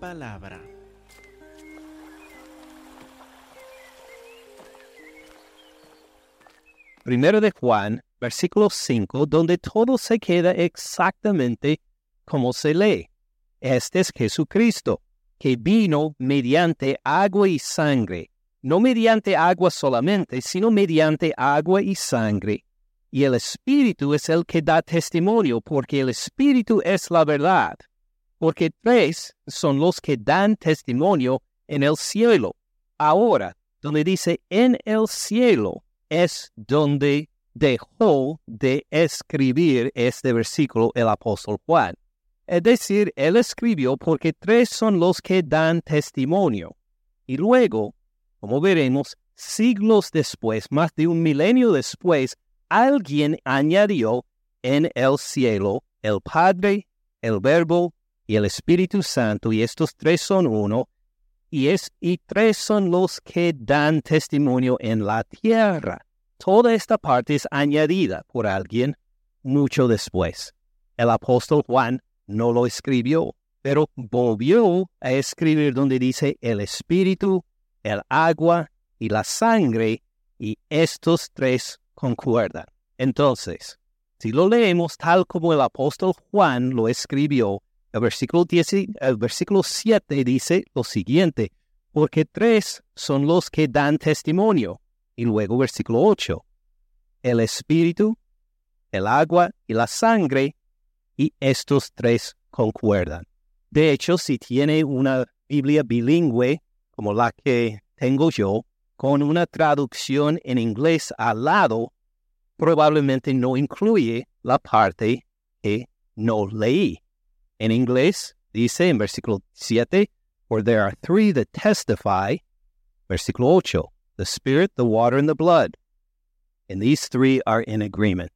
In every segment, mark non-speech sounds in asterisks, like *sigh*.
palabra. Primero de Juan, versículo 5, donde todo se queda exactamente como se lee. Este es Jesucristo, que vino mediante agua y sangre, no mediante agua solamente, sino mediante agua y sangre. Y el Espíritu es el que da testimonio, porque el Espíritu es la verdad. Porque tres son los que dan testimonio en el cielo. Ahora, donde dice en el cielo, es donde dejó de escribir este versículo el apóstol Juan. Es decir, él escribió porque tres son los que dan testimonio. Y luego, como veremos, siglos después, más de un milenio después, alguien añadió en el cielo el Padre, el Verbo y el Espíritu Santo, y estos tres son uno, y, es, y tres son los que dan testimonio en la tierra. Toda esta parte es añadida por alguien mucho después. El apóstol Juan no lo escribió, pero volvió a escribir donde dice el Espíritu, el agua y la sangre, y estos tres concuerdan. Entonces, si lo leemos tal como el apóstol Juan lo escribió, el versículo, 10, el versículo 7 dice lo siguiente, porque tres son los que dan testimonio. Y luego versículo 8, el espíritu, el agua y la sangre, y estos tres concuerdan. De hecho, si tiene una Biblia bilingüe, como la que tengo yo, con una traducción en inglés al lado, probablemente no incluye la parte que no leí. En inglés dice en versículo 7, For there are three that testify, versículo 8, the Spirit, the water, and the blood. And these three are in agreement.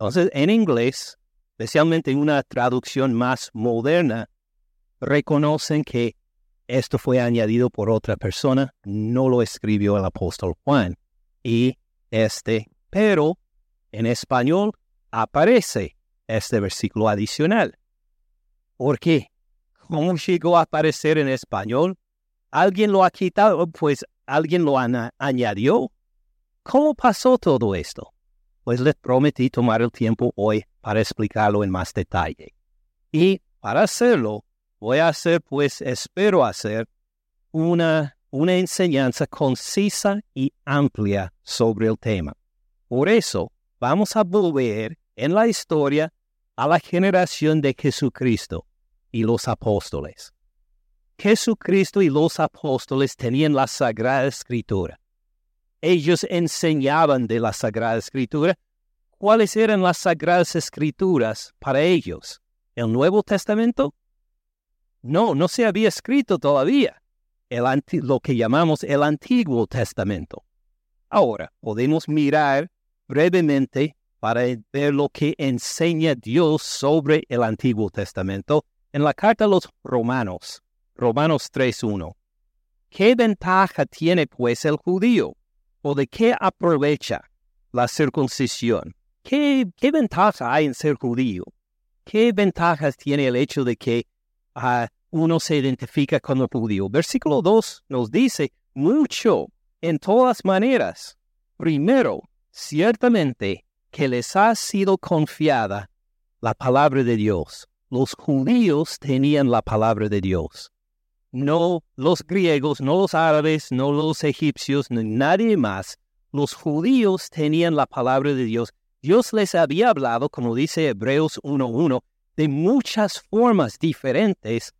Entonces, en inglés, especialmente en una traducción más moderna, reconocen que esto fue añadido por otra persona, no lo escribió el apóstol Juan. Y este, pero en español aparece este versículo adicional. ¿Por qué? ¿Cómo llegó a aparecer en español? ¿Alguien lo ha quitado? Pues alguien lo añadió. ¿Cómo pasó todo esto? Pues les prometí tomar el tiempo hoy para explicarlo en más detalle. Y para hacerlo, voy a hacer, pues espero hacer, una, una enseñanza concisa y amplia sobre el tema. Por eso, vamos a volver en la historia a la generación de Jesucristo y los apóstoles. Jesucristo y los apóstoles tenían la Sagrada Escritura. Ellos enseñaban de la Sagrada Escritura. ¿Cuáles eran las Sagradas Escrituras para ellos? ¿El Nuevo Testamento? No, no se había escrito todavía el lo que llamamos el Antiguo Testamento. Ahora, podemos mirar brevemente para ver lo que enseña Dios sobre el Antiguo Testamento en la carta a los Romanos, Romanos 3.1. ¿Qué ventaja tiene pues el judío? ¿O de qué aprovecha la circuncisión? ¿Qué, ventaja hay en ser judío? ¿Qué ventajas tiene el hecho de que uh, uno se identifica con el judío? Versículo 2 nos dice, mucho, en todas maneras. Primero, ciertamente que les ha sido confiada la palabra de Dios. Los judíos tenían la palabra de Dios. No los griegos, no los árabes, no los egipcios, ni nadie más. Los judíos tenían la palabra de Dios. Dios les había hablado, como dice Hebreos 1.1, de muchas formas diferentes,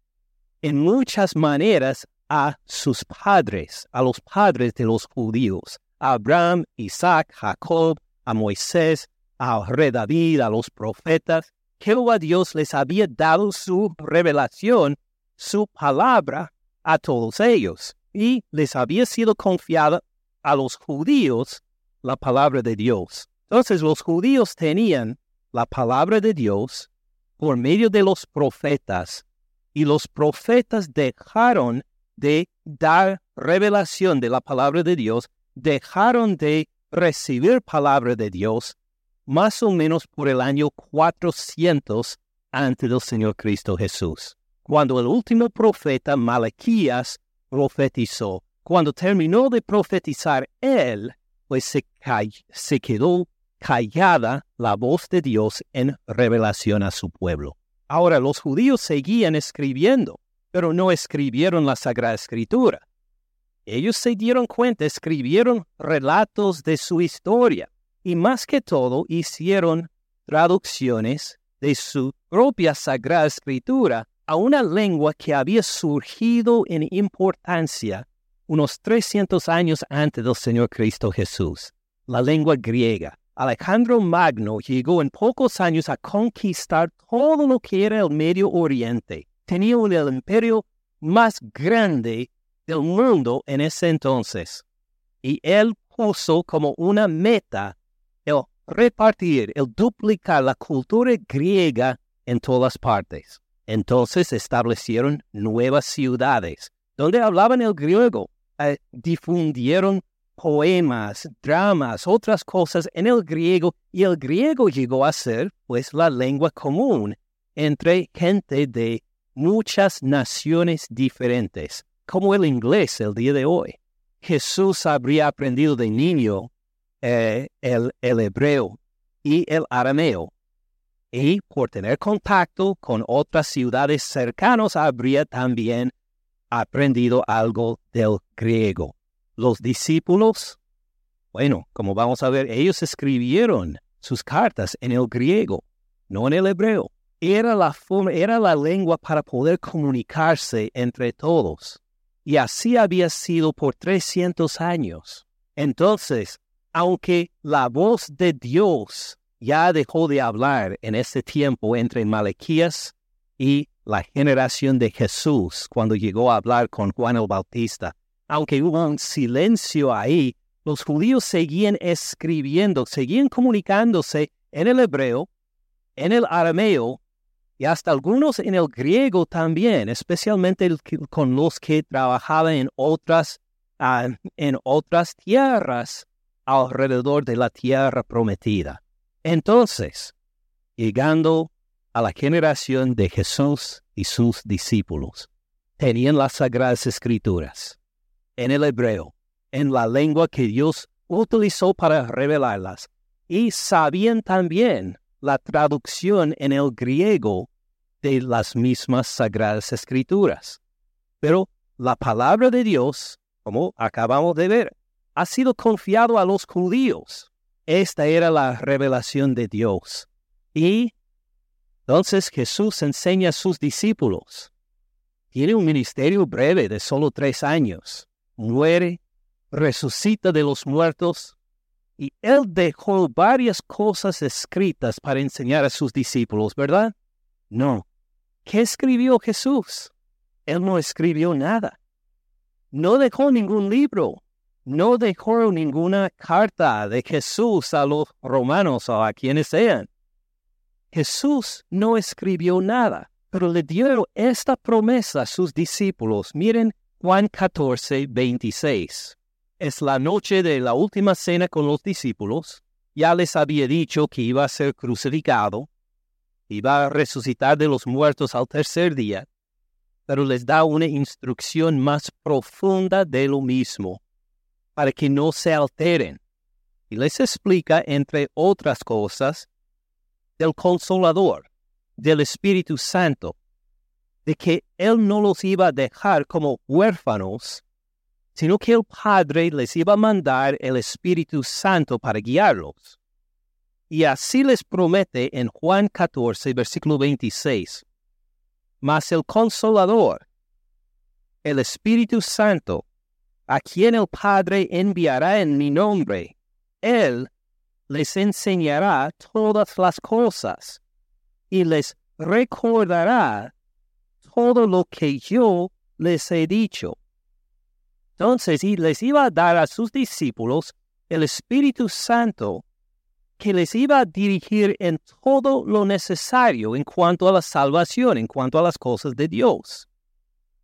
en muchas maneras, a sus padres, a los padres de los judíos, a Abraham, Isaac, Jacob, a Moisés, a rey David, a los profetas. Dios les había dado su revelación, su palabra a todos ellos, y les había sido confiada a los judíos la palabra de Dios. Entonces los judíos tenían la palabra de Dios por medio de los profetas, y los profetas dejaron de dar revelación de la palabra de Dios, dejaron de recibir palabra de Dios más o menos por el año 400 antes del Señor Cristo Jesús. cuando el último profeta Malaquías profetizó. Cuando terminó de profetizar él, pues se, se quedó callada la voz de Dios en revelación a su pueblo. Ahora los judíos seguían escribiendo, pero no escribieron la Sagrada Escritura. Ellos se dieron cuenta, escribieron relatos de su historia y más que todo hicieron traducciones de su propia Sagrada Escritura a una lengua que había surgido en importancia unos 300 años antes del Señor Cristo Jesús, la lengua griega. Alejandro Magno llegó en pocos años a conquistar todo lo que era el Medio Oriente. Tenía el imperio más grande del mundo en ese entonces. Y él puso como una meta el repartir, el duplicar la cultura griega en todas partes. Entonces establecieron nuevas ciudades donde hablaban el griego, eh, difundieron poemas, dramas, otras cosas en el griego y el griego llegó a ser pues la lengua común entre gente de muchas naciones diferentes como el inglés el día de hoy. Jesús habría aprendido de niño eh, el, el hebreo y el arameo, y por tener contacto con otras ciudades cercanas habría también aprendido algo del griego. Los discípulos, bueno, como vamos a ver, ellos escribieron sus cartas en el griego, no en el hebreo. Era la era la lengua para poder comunicarse entre todos y así había sido por 300 años. Entonces, aunque la voz de Dios ya dejó de hablar en ese tiempo entre Malaquías y la generación de Jesús cuando llegó a hablar con Juan el Bautista, aunque hubo un silencio ahí, los judíos seguían escribiendo, seguían comunicándose en el hebreo, en el arameo y hasta algunos en el griego también, especialmente con los que trabajaban en otras, ah, en otras tierras alrededor de la tierra prometida. Entonces, llegando a la generación de Jesús y sus discípulos, tenían las sagradas escrituras en el hebreo, en la lengua que Dios utilizó para revelarlas, y sabían también la traducción en el griego de las mismas sagradas escrituras. Pero la palabra de Dios, como acabamos de ver, ha sido confiado a los judíos. Esta era la revelación de Dios. Y entonces Jesús enseña a sus discípulos. Tiene un ministerio breve de solo tres años. Muere, resucita de los muertos, y él dejó varias cosas escritas para enseñar a sus discípulos, ¿verdad? No, ¿Qué escribió Jesús? Él no escribió nada. No dejó ningún libro. No dejó ninguna carta de Jesús a los romanos o a quienes sean. Jesús no escribió nada, pero le dio esta promesa a sus discípulos. Miren Juan 14, 26. Es la noche de la última cena con los discípulos. Ya les había dicho que iba a ser crucificado va a resucitar de los muertos al tercer día, pero les da una instrucción más profunda de lo mismo, para que no se alteren. Y les explica, entre otras cosas, del consolador, del Espíritu Santo, de que Él no los iba a dejar como huérfanos, sino que el Padre les iba a mandar el Espíritu Santo para guiarlos. Y así les promete en Juan 14, versículo 26. Mas el consolador, el Espíritu Santo, a quien el Padre enviará en mi nombre, Él les enseñará todas las cosas y les recordará todo lo que yo les he dicho. Entonces, y les iba a dar a sus discípulos el Espíritu Santo que les iba a dirigir en todo lo necesario en cuanto a la salvación, en cuanto a las cosas de Dios.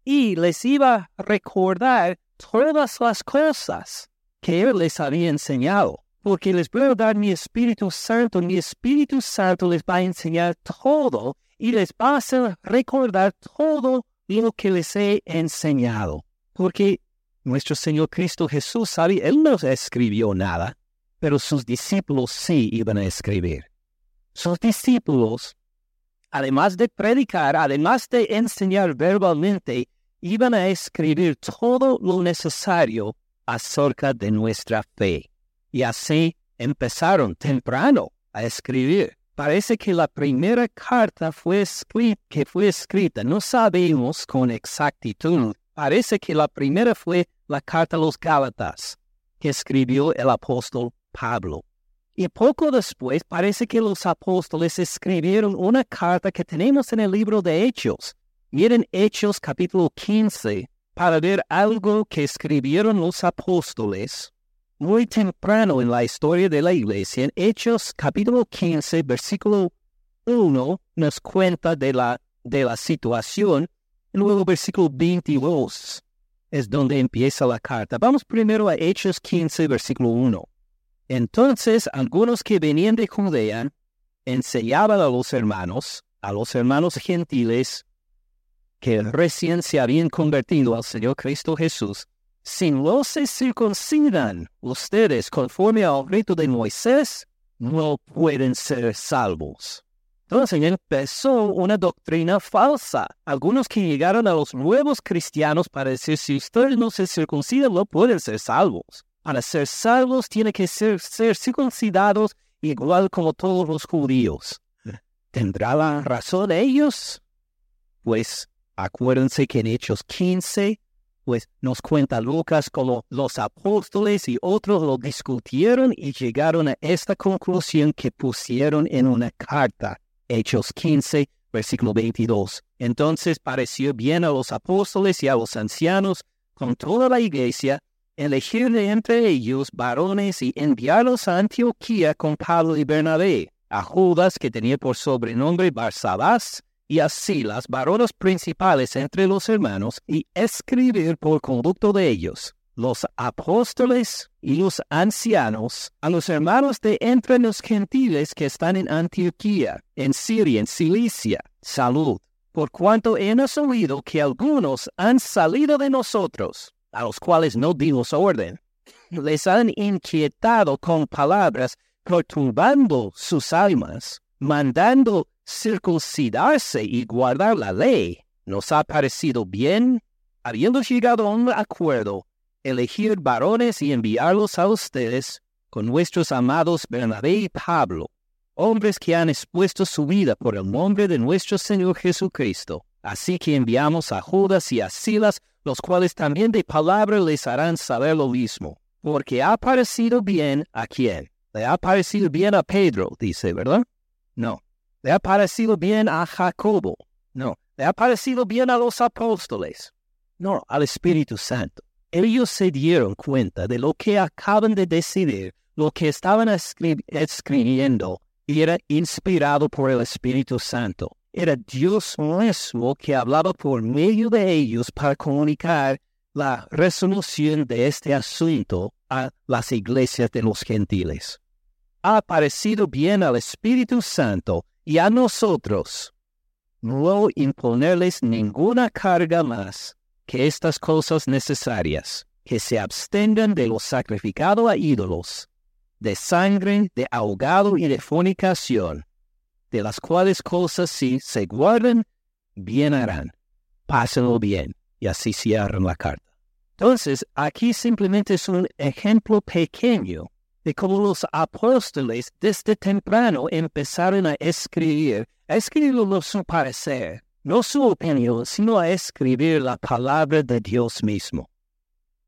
Y les iba a recordar todas las cosas que Él les había enseñado. porque les voy a dar mi Espíritu Santo. Mi Espíritu Santo les va a enseñar todo y les va a hacer recordar todo lo que les he enseñado. Porque nuestro Señor Cristo Jesús sabe, Él no escribió nada, pero sus discípulos sí iban a escribir. Sus discípulos, además de predicar, además de enseñar verbalmente, iban a escribir todo lo necesario acerca de nuestra fe. Y así empezaron temprano a escribir. Parece que la primera carta fue escrita, que fue escrita, no sabemos con exactitud, parece que la primera fue la carta a los Gálatas, que escribió el apóstol Pablo. Y poco después parece que los apóstoles escribieron una carta que tenemos en el libro de Hechos. Miren Hechos capítulo 15 para ver algo que escribieron los apóstoles muy temprano en la historia de la iglesia. En Hechos capítulo 15 versículo 1 nos cuenta de la, de la situación. Luego versículo 22 es donde empieza la carta. Vamos primero a Hechos 15 versículo 1. Entonces algunos que venían de Judea enseñaban a los hermanos, a los hermanos gentiles, que recién se habían convertido al Señor Cristo Jesús, si no se circuncidan ustedes conforme al rito de Moisés, no pueden ser salvos. Entonces empezó una doctrina falsa. Algunos que llegaron a los nuevos cristianos para decir, si ustedes no se circuncidan, no pueden ser salvos. Para ser salvos tiene que ser, circuncidados igual como todos los judíos. ¿Tendrá la razón ellos? Pues acuérdense que en Hechos 15, pues nos cuenta Lucas como los apóstoles y otros lo discutieron y llegaron a esta conclusión que pusieron en una carta. Hechos 15, versículo 22. Entonces pareció bien a los apóstoles y a los ancianos con toda la iglesia elegir de entre ellos varones y enviarlos a Antioquía con Pablo y Bernabé, a Judas, que tenía por sobrenombre Barsabás, y a Silas, varones principales entre los hermanos, y escribir por conducto de ellos, los apóstoles y los ancianos, a los hermanos de entre los gentiles que están en Antioquía, en Siria, en Cilicia, salud, por cuanto hemos oído que algunos han salido de nosotros, a los cuales no dimos orden, les han inquietado con palabras, perturbando sus almas, mandando circuncidarse y guardar la ley. Nos ha parecido bien, habiendo llegado a un acuerdo, elegir varones y enviarlos a ustedes con nuestros amados Bernabé y Pablo, hombres que han expuesto su vida por el nombre de nuestro Señor Jesucristo. Así que enviamos a Judas y a Silas los cuales también de palabra les harán saber lo mismo, porque ha parecido bien a quién. Le ha parecido bien a Pedro, dice, ¿verdad? No. Le ha parecido bien a Jacobo. No. Le ha parecido bien a los apóstoles. No, al Espíritu Santo. Ellos se dieron cuenta de lo que acaban de decidir, lo que estaban escribiendo, y era inspirado por el Espíritu Santo era Dios mismo que hablaba por medio de ellos para comunicar la resolución de este asunto a las iglesias de los gentiles. Ha parecido bien al Espíritu Santo y a nosotros no imponerles ninguna carga más que estas cosas necesarias, que se abstengan de lo sacrificado a ídolos, de sangre, de ahogado y de fornicación de las cuales cosas si se guardan, bien harán. Pásenlo bien. Y así cierran la carta. Entonces, aquí simplemente es un ejemplo pequeño de cómo los apóstoles desde temprano empezaron a escribir, a escribir no su parecer, no su opinión, sino a escribir la palabra de Dios mismo.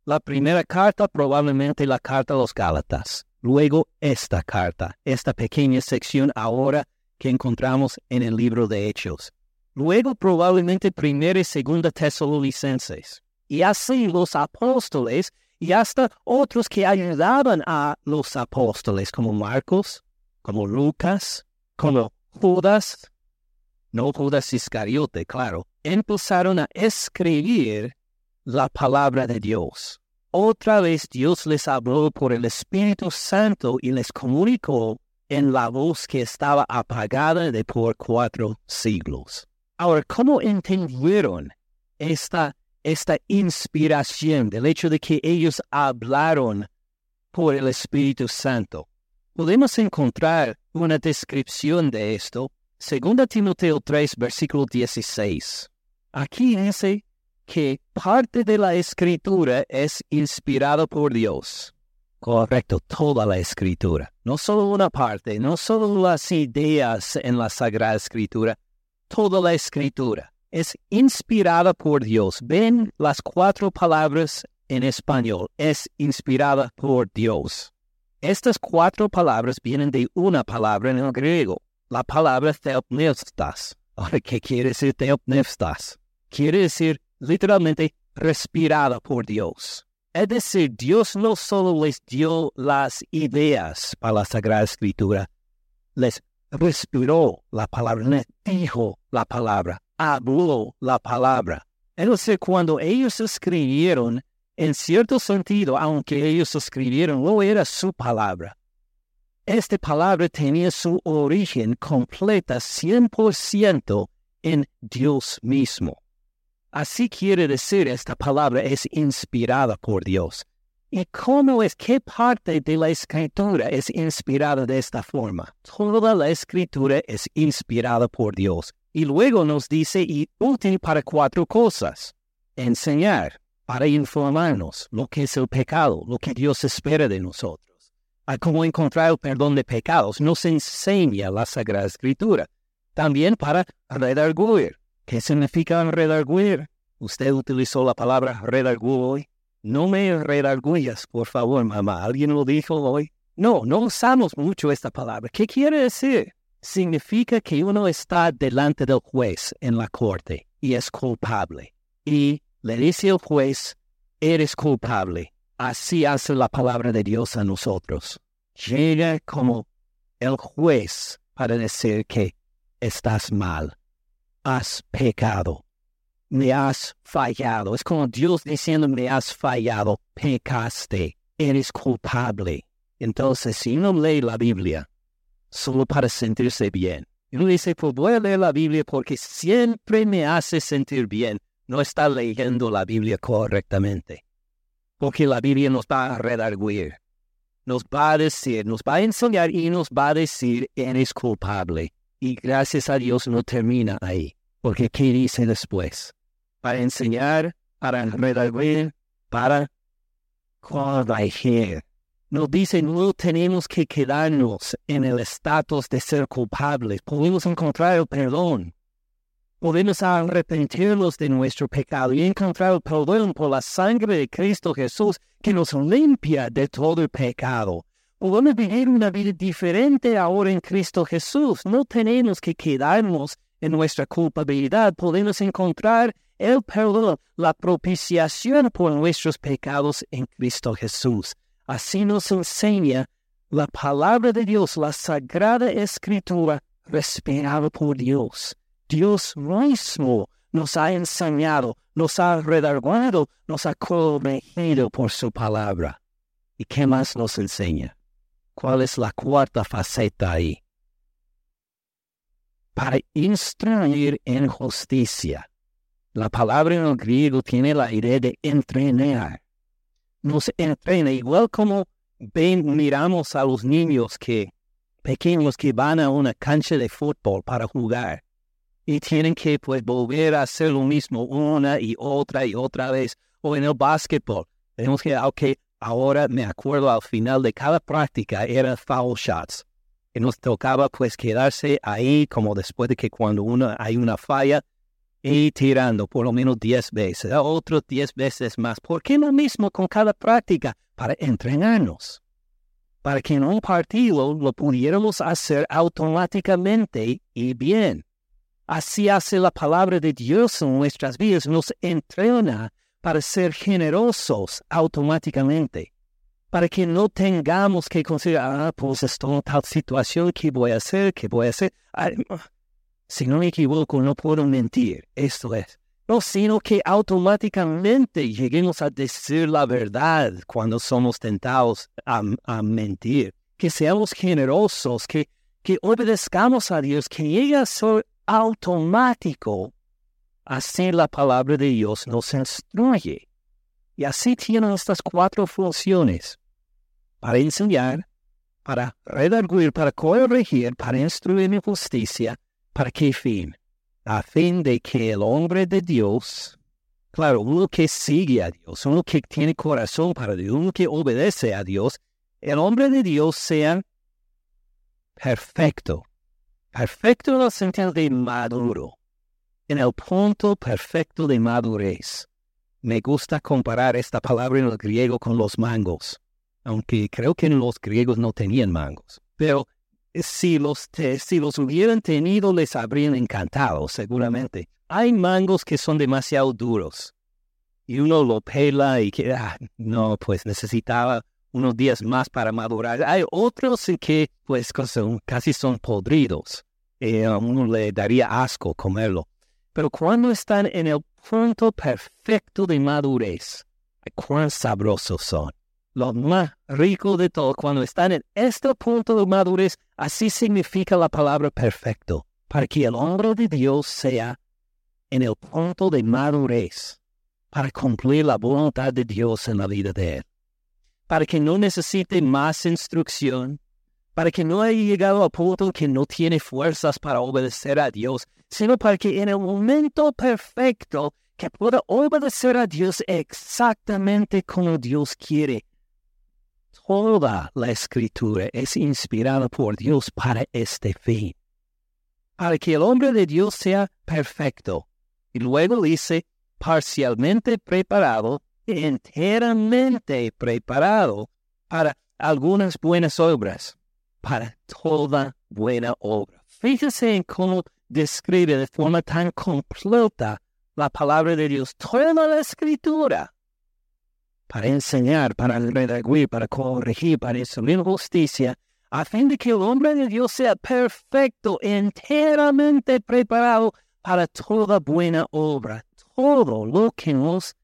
La primera carta, probablemente la carta a los Gálatas. Luego esta carta, esta pequeña sección ahora que encontramos en el libro de Hechos. Luego probablemente primera y segunda tesalonicenses. Y así los apóstoles y hasta otros que ayudaban a los apóstoles, como Marcos, como Lucas, como Judas, no Judas Iscariote, claro, empezaron a escribir la palabra de Dios. otra vez Dios les habló por el Espíritu Santo y les comunicó en la voz que estaba apagada de por cuatro siglos. Ahora, ¿cómo entendieron esta, esta inspiración del hecho de que ellos hablaron por el Espíritu Santo? Podemos encontrar una descripción de esto. 2 Timoteo 3, versículo 16. Aquí dice que parte de la escritura es inspirada por Dios. Correcto, toda la escritura. No solo una parte, no solo las ideas en la Sagrada Escritura, toda la escritura es inspirada por Dios. Ven las cuatro palabras en español, es inspirada por Dios. Estas cuatro palabras vienen de una palabra en el griego, la palabra theopneustas. Ahora, ¿qué quiere decir theopneustas? Quiere decir literalmente respirada por Dios. Es decir, Dios no solo les dio las ideas para la Sagrada Escritura, les respiró la palabra, les dijo la palabra, habló la palabra. Es cuando ellos escribieron, en cierto sentido, aunque ellos escribieron, no era su palabra. Esta palabra tenía su origen completa 100% en Dios mismo. Así quiere decir esta palabra es inspirada por Dios. ¿Y cómo es? ¿Qué parte de la escritura es inspirada de esta forma? Toda la escritura es inspirada por Dios. Y luego nos dice y útil para cuatro cosas. Enseñar, para informarnos lo que es el pecado, lo que Dios espera de nosotros. A cómo encontrar el perdón de pecados nos enseña la Sagrada Escritura. También para redarguir, ¿Qué significa redarguir? Usted utilizó la palabra redarguir hoy. No me redarguyas, por favor, mamá. ¿Alguien lo dijo hoy? No, no usamos mucho esta palabra. ¿Qué quiere decir? Significa que uno está delante del juez en la corte y es culpable. Y le dice el juez, eres culpable. Así hace la palabra de Dios a nosotros. Llega como el juez para decir que estás mal has pecado, me has fallado. Es como Dios diciendo, me has fallado, pecaste, eres culpable. Entonces, si uno lee la Biblia solo para sentirse bien, y uno dice, pues voy a leer la Biblia porque siempre me hace sentir bien, no está leyendo la Biblia correctamente. Porque la Biblia nos va a redarguir, nos va a decir, nos va a enseñar y nos va a decir, eres culpable. Y gracias a Dios no termina ahí. Porque ¿qué dice después? Para enseñar, para redarguir, para corregir. Nos dice, no tenemos que quedarnos en el estatus de ser culpables. Podemos encontrar el perdón. Podemos arrepentirnos de nuestro pecado y encontrar el perdón por la sangre de Cristo Jesús que nos limpia de todo el pecado podemos vivir una vida diferente ahora en Cristo Jesús. No tenemos que quedarnos en nuestra culpabilidad. Podemos encontrar el perdón, la propiciación por nuestros pecados en Cristo Jesús. Así nos enseña la palabra de Dios, la sagrada escritura respirada por Dios. Dios mismo nos ha enseñado, nos ha redarguido, nos ha corregido por su palabra. ¿Y qué más nos enseña? ¿Cuál es la cuarta faceta ahí? Para instruir en justicia. La palabra en el griego tiene la idea de entrenar. Nos entrena igual como ven, miramos a los niños que pequeños que van a una cancha de fútbol para jugar y tienen que pues volver a hacer lo mismo una y otra y otra vez. O en el básquetbol, tenemos que, ok, Ahora me acuerdo al final de cada práctica eran foul shots. Y nos tocaba pues quedarse ahí como después de que cuando uno hay una falla y tirando por lo menos 10 veces, otros 10 veces más. ¿Por qué lo mismo con cada práctica? Para entrenarnos. Para que en un partido lo pudiéramos hacer automáticamente y bien. Así hace la palabra de Dios en nuestras vidas, nos entrena para ser generosos automáticamente, para que no tengamos que considerar, ah, pues estoy en tal situación, ¿qué voy a hacer? ¿Qué voy a hacer? Si no me equivoco, no puedo mentir. Esto es, no, sino que automáticamente lleguemos a decir la verdad cuando somos tentados a, mentir, que seamos generosos, que, que obedezcamos a Dios, que llegue a ser automático. Así la palabra de Dios nos instruye. Y así tienen estas cuatro funciones. Para enseñar, para redarguir, para corregir, para instruir en justicia. ¿Para qué fin? a fin de que el hombre de Dios, claro, uno que sigue a Dios, uno que tiene corazón para Dios, uno que obedece a Dios, el hombre de Dios sea perfecto, perfecto en el sentido de maduro, en el punto perfecto de madurez. Me gusta comparar esta palabra en el griego con los mangos, aunque creo que los griegos no tenían mangos, pero si los, si los hubieran tenido les habrían encantado, seguramente. Hay mangos que son demasiado duros y uno lo pela y que, ah, no, pues necesitaba unos días más para madurar. Hay otros que, pues, casi son podridos. Eh, a uno le daría asco comerlo. Pero cuando están en el punto perfecto de madurez, cuán sabrosos son lo más rico de todo, cuando están en este punto de madurez, así significa la palabra perfecto, para que el hombre de Dios sea en el punto de madurez, para cumplir la voluntad de Dios en la vida de él, para que no necesite más instrucción, para que no haya llegado al punto que no tiene fuerzas para obedecer a Dios, sino para que en el momento perfecto que pueda obedecer a Dios exactamente como Dios quiere, Toda la escritura es inspirada por Dios para este fin, para que el hombre de Dios sea perfecto. Y luego dice, parcialmente preparado, enteramente preparado para algunas buenas obras, para toda buena obra. Fíjese en cómo describe de forma tan completa la palabra de Dios, toda la escritura para enseñar, para redarguir, para corregir, para instruir justicia, a fin de que el hombre de Dios sea perfecto, enteramente preparado para toda buena obra, todo lo que nos,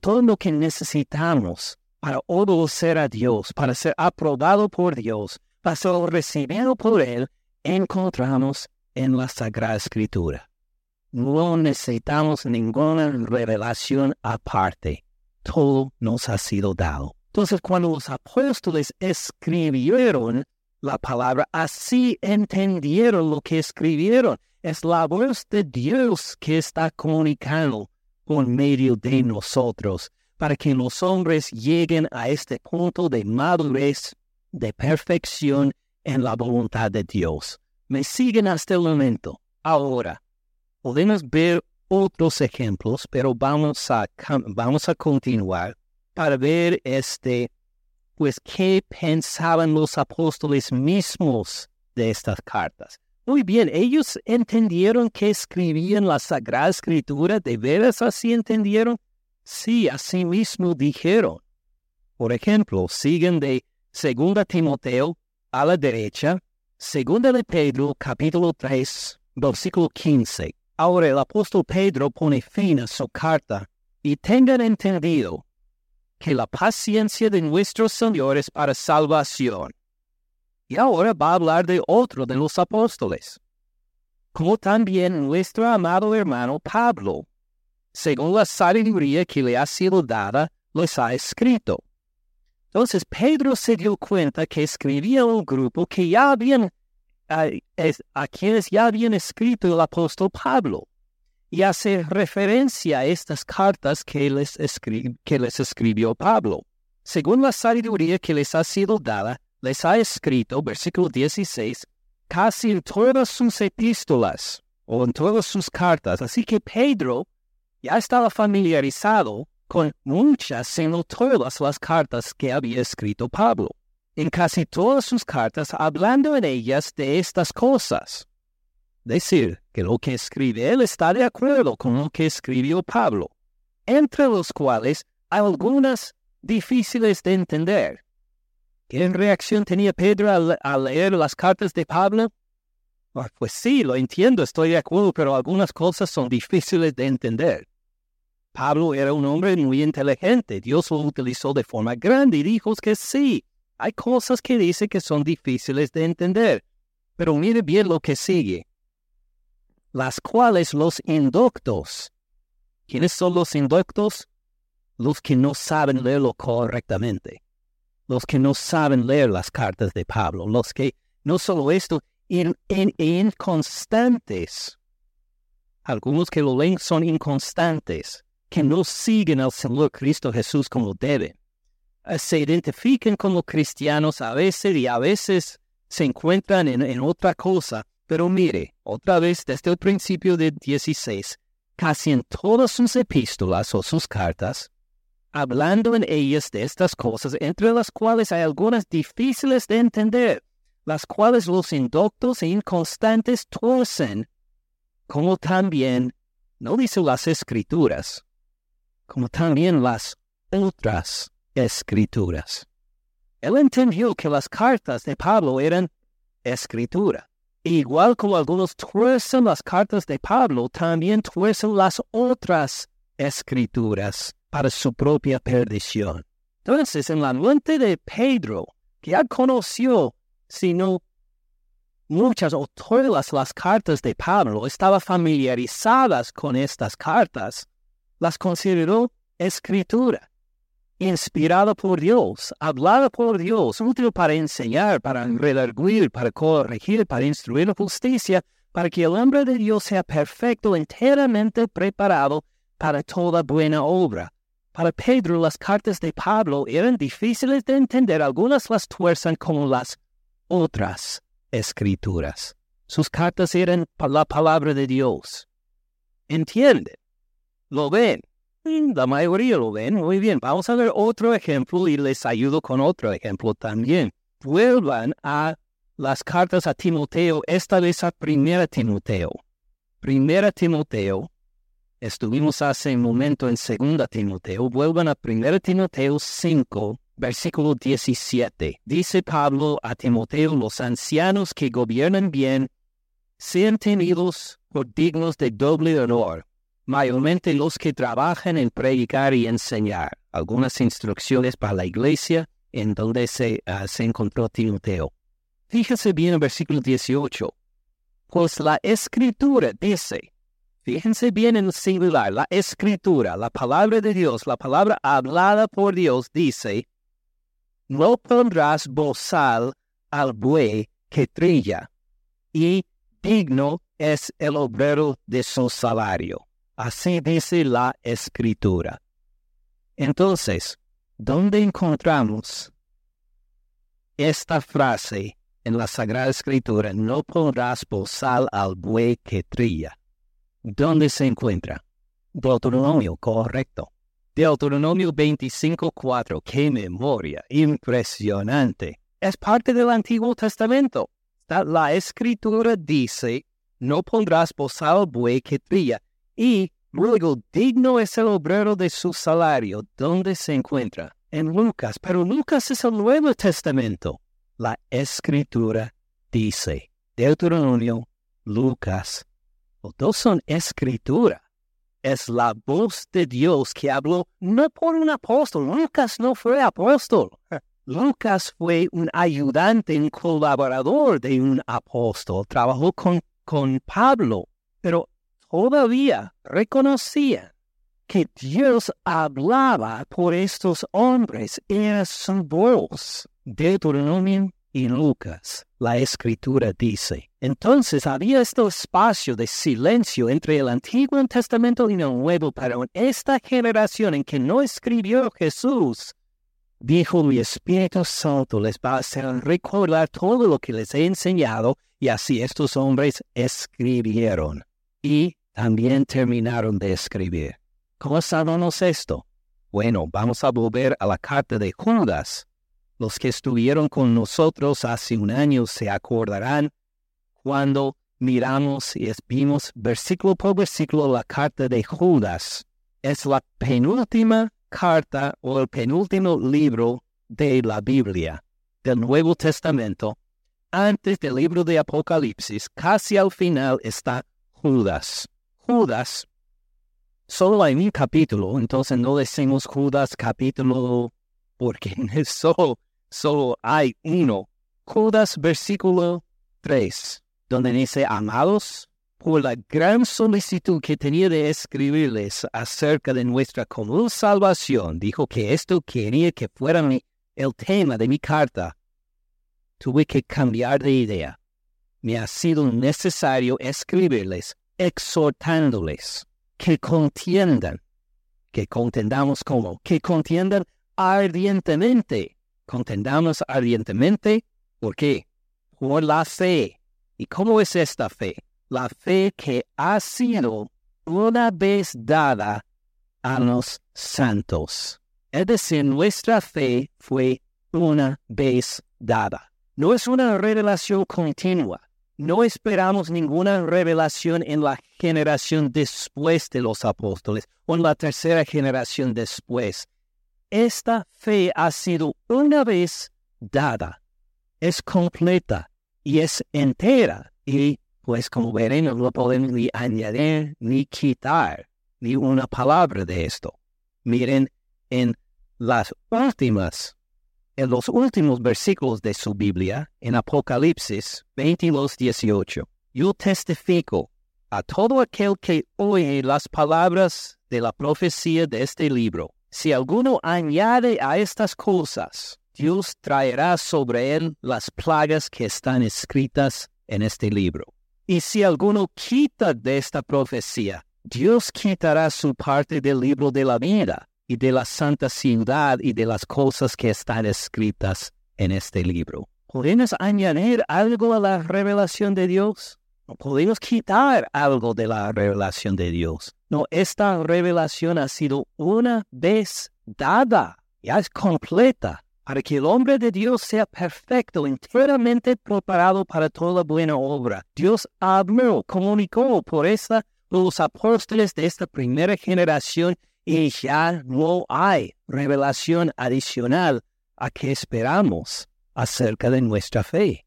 todo lo que necesitamos para obedecer a Dios, para ser aprobado por Dios, para ser recibido por Él, encontramos en la Sagrada Escritura. No necesitamos ninguna revelación aparte todo nos ha sido dado. Entonces, cuando los apóstoles escribieron la palabra, así entendieron lo que escribieron. Es la voz de Dios que está comunicando por medio de nosotros para que los hombres lleguen a este punto de madurez, de perfección en la voluntad de Dios. Me siguen hasta el momento. Ahora, podemos ver otros ejemplos, pero vamos a, vamos a continuar para ver este, pues, qué pensaban los apóstoles mismos de estas cartas. Muy bien, ellos entendieron que escribían la Sagrada Escritura, ¿de veras así entendieron? Sí, así mismo dijeron. Por ejemplo, siguen de 2 Timoteo a la derecha, 2 de Pedro capítulo 3, versículo 15. Ahora el apóstol Pedro pone fin a su carta y tengan entendido que la paciencia de nuestros señores para salvación. Y ahora va a hablar de otro de los apóstoles, como también nuestro amado hermano Pablo, según la sabiduría que le ha sido dada, les ha escrito. Entonces Pedro se dio cuenta que escribía un grupo que ya habían a, quienes ya habían escrito el apóstol Pablo y hace referencia a estas cartas que les, escribió Pablo. Según la sabiduría que les ha sido dada, les ha escrito, versículo 16, casi en todas sus epístolas o en todas sus cartas. Así que Pedro ya estaba familiarizado con muchas, sino todas las cartas que había escrito Pablo en casi todas sus cartas hablando en ellas de estas cosas. Decir que lo que escribe él está de acuerdo con lo que escribió Pablo, entre los cuales hay algunas difíciles de entender. ¿Qué reacción tenía Pedro al, leer las cartas de Pablo? Ah, pues sí, lo entiendo, estoy de acuerdo, pero algunas cosas son difíciles de entender. Pablo era un hombre muy inteligente. Dios lo utilizó de forma grande y dijo que sí, hay cosas que dice que son difíciles de entender. Pero mire bien lo que sigue. Las cuales los inductos. ¿Quiénes son los inductos? Los que no saben leerlo correctamente. Los que no saben leer las cartas de Pablo. Los que, no solo esto, inconstantes. Algunos que lo leen son inconstantes, que no siguen al Señor Cristo Jesús como deben. Eh, se identifican como cristianos a veces y a veces se encuentran en, otra cosa. Pero mire, otra vez desde el principio de 16, casi en todas sus epístolas o sus cartas, hablando en ellas de estas cosas, entre las cuales hay algunas difíciles de entender, las cuales los indoctos e inconstantes torcen, como también, no dice las escrituras, como también las otras escrituras. Él entendió que las cartas de Pablo eran escritura. Igual como algunos tuercen las cartas de Pablo, también tuercen las otras escrituras para su propia perdición. Entonces, en la mente de Pedro, que ya conoció sino muchas o todas las cartas de Pablo estaban familiarizadas con estas cartas, las consideró escritura, inspirada por Dios, hablada por Dios, útil para enseñar, para redarguir, para corregir, para instruir la justicia, para que el hombre de Dios sea perfecto, enteramente preparado para toda buena obra. Para Pedro las cartas de Pablo eran difíciles de entender, algunas las tuerzan como las otras escrituras. Sus cartas eran la palabra de Dios. ¿Entienden? ¿Lo ven? La mayoría lo ven. Muy bien. Vamos a ver otro ejemplo y les ayudo con otro ejemplo también. Vuelvan a las cartas a Timoteo, esta vez a Primera Timoteo. Primera Timoteo. Estuvimos hace un momento en Segunda Timoteo. Vuelvan a Primera Timoteo 5, Versículo 17. Dice Pablo a Timoteo, los ancianos que gobiernan bien, sean tenidos por dignos de doble honor, mayormente los que trabajan en predicar y enseñar. Algunas instrucciones para la iglesia en donde se, ah, se encontró Timoteo. Fíjese bien en versículo 18. Pues la escritura dice, fíjense bien en el singular, la escritura, la palabra de Dios, la palabra hablada por Dios dice, no pondrás bozal al buey que trilla, y digno es el obrero de su salario. Así dice la escritura. Entonces, ¿dónde encontramos esta frase en la Sagrada Escritura? No pondrás bozal al buey que trilla. ¿Dónde se encuentra? Deuteronomio, correcto. Deuteronomio 25.4, qué memoria, impresionante. Es parte del Antiguo Testamento. La escritura dice, no pondrás bozal al buey que trilla. Y luego, digno es el obrero de su salario. ¿Dónde se encuentra? En Lucas. Pero Lucas es el Nuevo Testamento. La escritura dice, Deuteronomio, Lucas. Los dos son escritura es la voz de Dios que habló no por un apóstol. Lucas no fue apóstol. *laughs* Lucas fue un ayudante, un colaborador de un apóstol. Trabajó con, con Pablo, pero todavía reconocía que Dios hablaba por estos hombres. Era su voz. Deuteronomio y Lucas, la escritura dice. Entonces había este espacio de silencio entre el Antiguo Testamento y el Nuevo, pero en esta generación en que no escribió Jesús, dijo mi Espíritu Santo les va a hacer recordar todo lo que les he enseñado y así estos hombres escribieron y también terminaron de escribir. ¿Cómo sabemos esto? Bueno, vamos a volver a la carta de Judas los que estuvieron con nosotros hace un año se acordarán cuando miramos y vimos versículo por versículo la carta de Judas. Es la penúltima carta o el penúltimo libro de la Biblia, del Nuevo Testamento. Antes del libro de Apocalipsis, casi al final está Judas. Judas solo hay un capítulo, entonces no decimos Judas capítulo porque solo, solo hay uno. Judas versículo 3, donde dice, amados, por la gran solicitud que tenía de escribirles acerca de nuestra común salvación, dijo que esto quería que fuera el tema de mi carta. Tuve que cambiar de idea. Me ha sido necesario escribirles exhortándoles que contiendan, que contendamos como, que contiendan ardientemente. Contendamos ardientemente, ¿por qué? Por la fe. ¿Y cómo es esta fe? La fe que ha sido una vez dada a los santos. Es decir, nuestra fe fue una vez dada. No es una revelación continua. No esperamos ninguna revelación en la generación después de los apóstoles o en la tercera generación después. Esta fe ha sido una vez dada, es completa y es entera y pues como veremos no podemos ni añadir ni quitar ni una palabra de esto. Miren en las últimas en los últimos versículos de su Biblia, en Apocalipsis 22, 18, yo testifico a todo aquel que oye las palabras de la profecía de este libro. Si alguno añade a estas cosas, Dios traerá sobre él las plagas que están escritas en este libro. Y si alguno quita de esta profecía, Dios quitará su parte del libro de la vida y de la santa ciudad y de las cosas que están escritas en este libro. ¿Podemos añadir algo a la revelación de Dios? ¿No podemos quitar algo de la revelación de Dios? No, esta revelación ha sido una vez dada, ya es completa, para que el hombre de Dios sea perfecto, enteramente preparado para toda buena obra. Dios habló, comunicó por esta los apóstoles de esta primera generación y ya no hay revelación adicional a que esperamos acerca de nuestra fe.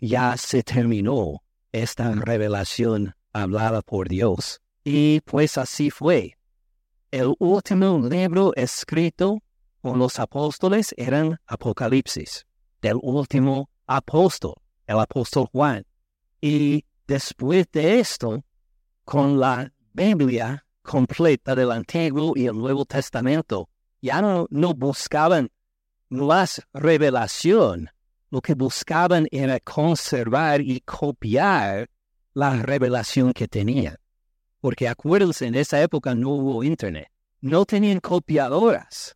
ya se terminó esta revelación hablada por Dios. Y pues así fue. El último libro escrito por los apóstoles eran Apocalipsis, del último apóstol, el apóstol Juan. Y después de esto, con la Biblia completa del Antiguo y el Nuevo Testamento. Ya no, buscaban más revelación, lo que buscaban era conservar y copiar la revelación que tenían. Porque acuérdense, en esa época no hubo internet. No tenían copiadoras.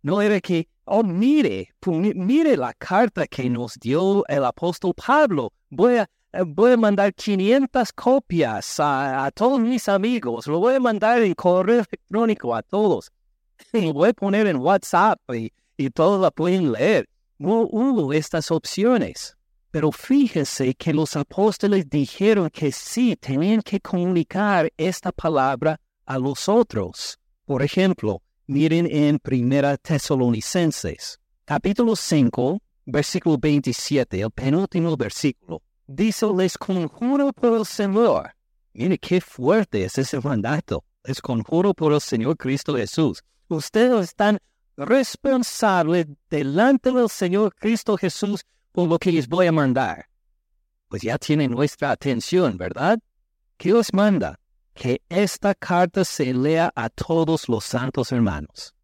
No era que, oh, mire, mire la carta que nos dio el apóstol Pablo. Voy a, voy a mandar 500 copias a, todos mis amigos, lo voy a mandar en correo electrónico a todos, *laughs* lo voy a poner en WhatsApp y, y todos la pueden leer. No hubo estas opciones. Pero fíjese que los apóstoles dijeron que sí tenían que comunicar esta palabra a los otros. Por ejemplo, miren en Primera Tesalonicenses, capítulo 5, versículo 27, el penúltimo versículo. Dice, les conjuro por el Señor. Mire qué fuerte es ese mandato. Les conjuro por el Señor Cristo Jesús. Ustedes están responsables delante del Señor Cristo Jesús por lo que les voy a mandar. Pues ya tienen nuestra atención, ¿verdad? ¿Qué os manda? Que esta carta se lea a todos los santos hermanos.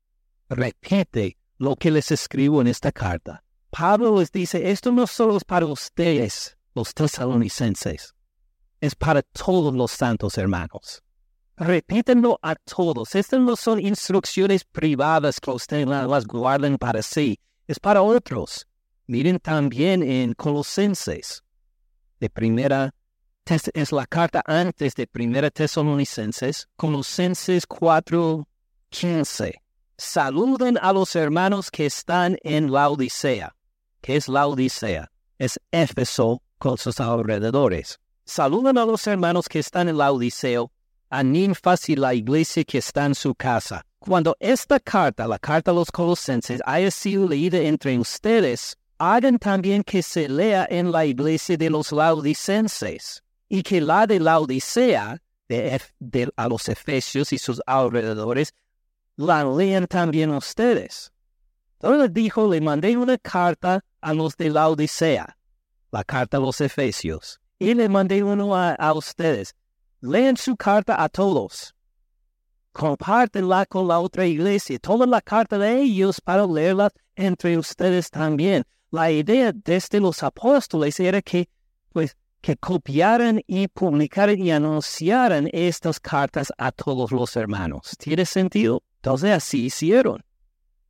Repite lo que les escribo en esta carta. Pablo les dice, esto no solo es para ustedes, los tesalonicenses. Es para todos los santos hermanos. Repítenlo a todos. Estas no son instrucciones privadas que ustedes las guarden para sí. Es para otros. Miren también en Colosenses. De primera, es la carta antes de primera Tesalonicenses. Colosenses 4, 15. Saluden a los hermanos que están en la Odisea. ¿Qué es la Odisea? Es Éfeso con sus alrededores. Saludan a los hermanos que están en la Odiseo, a Ninfas y la iglesia que está en su casa. Cuando esta carta, la carta a los colosenses, haya sido leída entre ustedes, hagan también que se lea en la iglesia de los laodicenses, y que la de la Odisea de, a los efesios y sus alrededores, la lean también ustedes. Entonces dijo, le mandé una carta a los de la Odisea, la carta a los efesios, y le mandé uno a, ustedes. Lean su carta a todos. Compártenla con la otra iglesia. Tomen la carta de ellos para leerla entre ustedes también. La idea desde los apóstoles era que, pues, que copiaran y publicaran y anunciaran estas cartas a todos los hermanos. ¿Tiene sentido? Entonces así hicieron.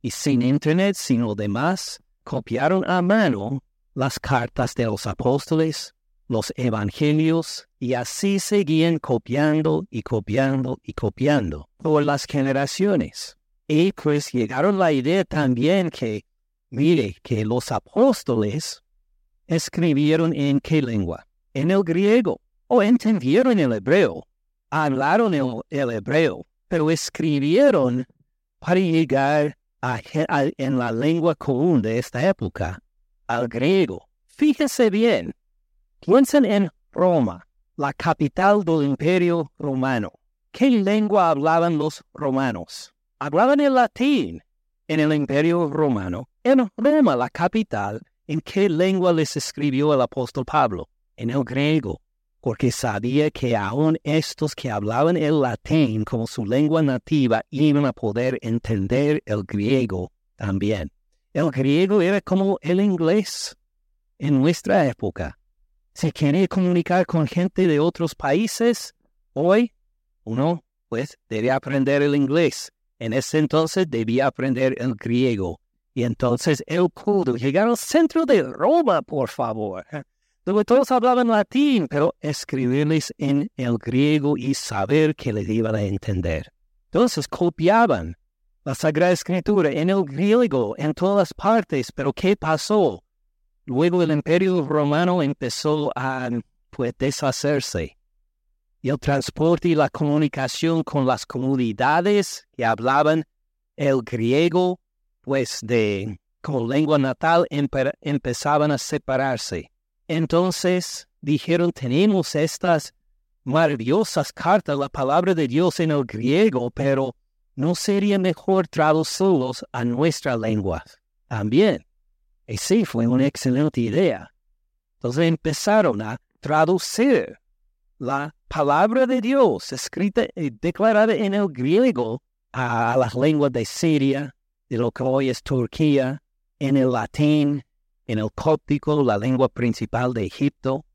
Y sin internet, sin lo demás, copiaron a mano las cartas de los apóstoles, los evangelios, y así seguían copiando y copiando y copiando por las generaciones. Y pues llegaron la idea también que, mire, que los apóstoles escribieron en qué lengua? En el griego, o entendieron el hebreo, hablaron el, hebreo, pero escribieron para llegar a, en la lengua común de esta época, al griego. Fíjese bien, piensen en Roma, la capital del imperio romano. ¿Qué lengua hablaban los romanos? Hablaban el latín. En el imperio romano, en Roma, la capital, ¿en qué lengua les escribió el apóstol Pablo? En el griego, porque sabía que aún estos que hablaban el latín como su lengua nativa iban a poder entender el griego también. El griego era como el inglés en nuestra época. Se quiere comunicar con gente de otros países, hoy uno pues debe aprender el inglés. En ese entonces debía aprender el griego. Y entonces él pudo llegar al centro de Roma, por favor. Donde todos hablaban latín, pero escribirles en el griego y saber que les iban a entender. Entonces copiaban la Sagrada Escritura en el griego, en todas partes. Pero ¿qué pasó? Luego el imperio romano empezó a pues, deshacerse. Y el transporte y la comunicación con las comunidades que hablaban el griego, pues de como lengua natal, empezaban a separarse. Entonces dijeron, tenemos estas maravillosas cartas, la palabra de Dios en el griego, pero ¿no sería mejor traducirlos a nuestra lengua también? Y fue una excelente idea. Entonces empezaron a traducir la palabra de Dios escrita y declarada en el griego a las lenguas de Siria, de lo que hoy es Turquía, en el latín, en el cóptico, la lengua principal de Egipto,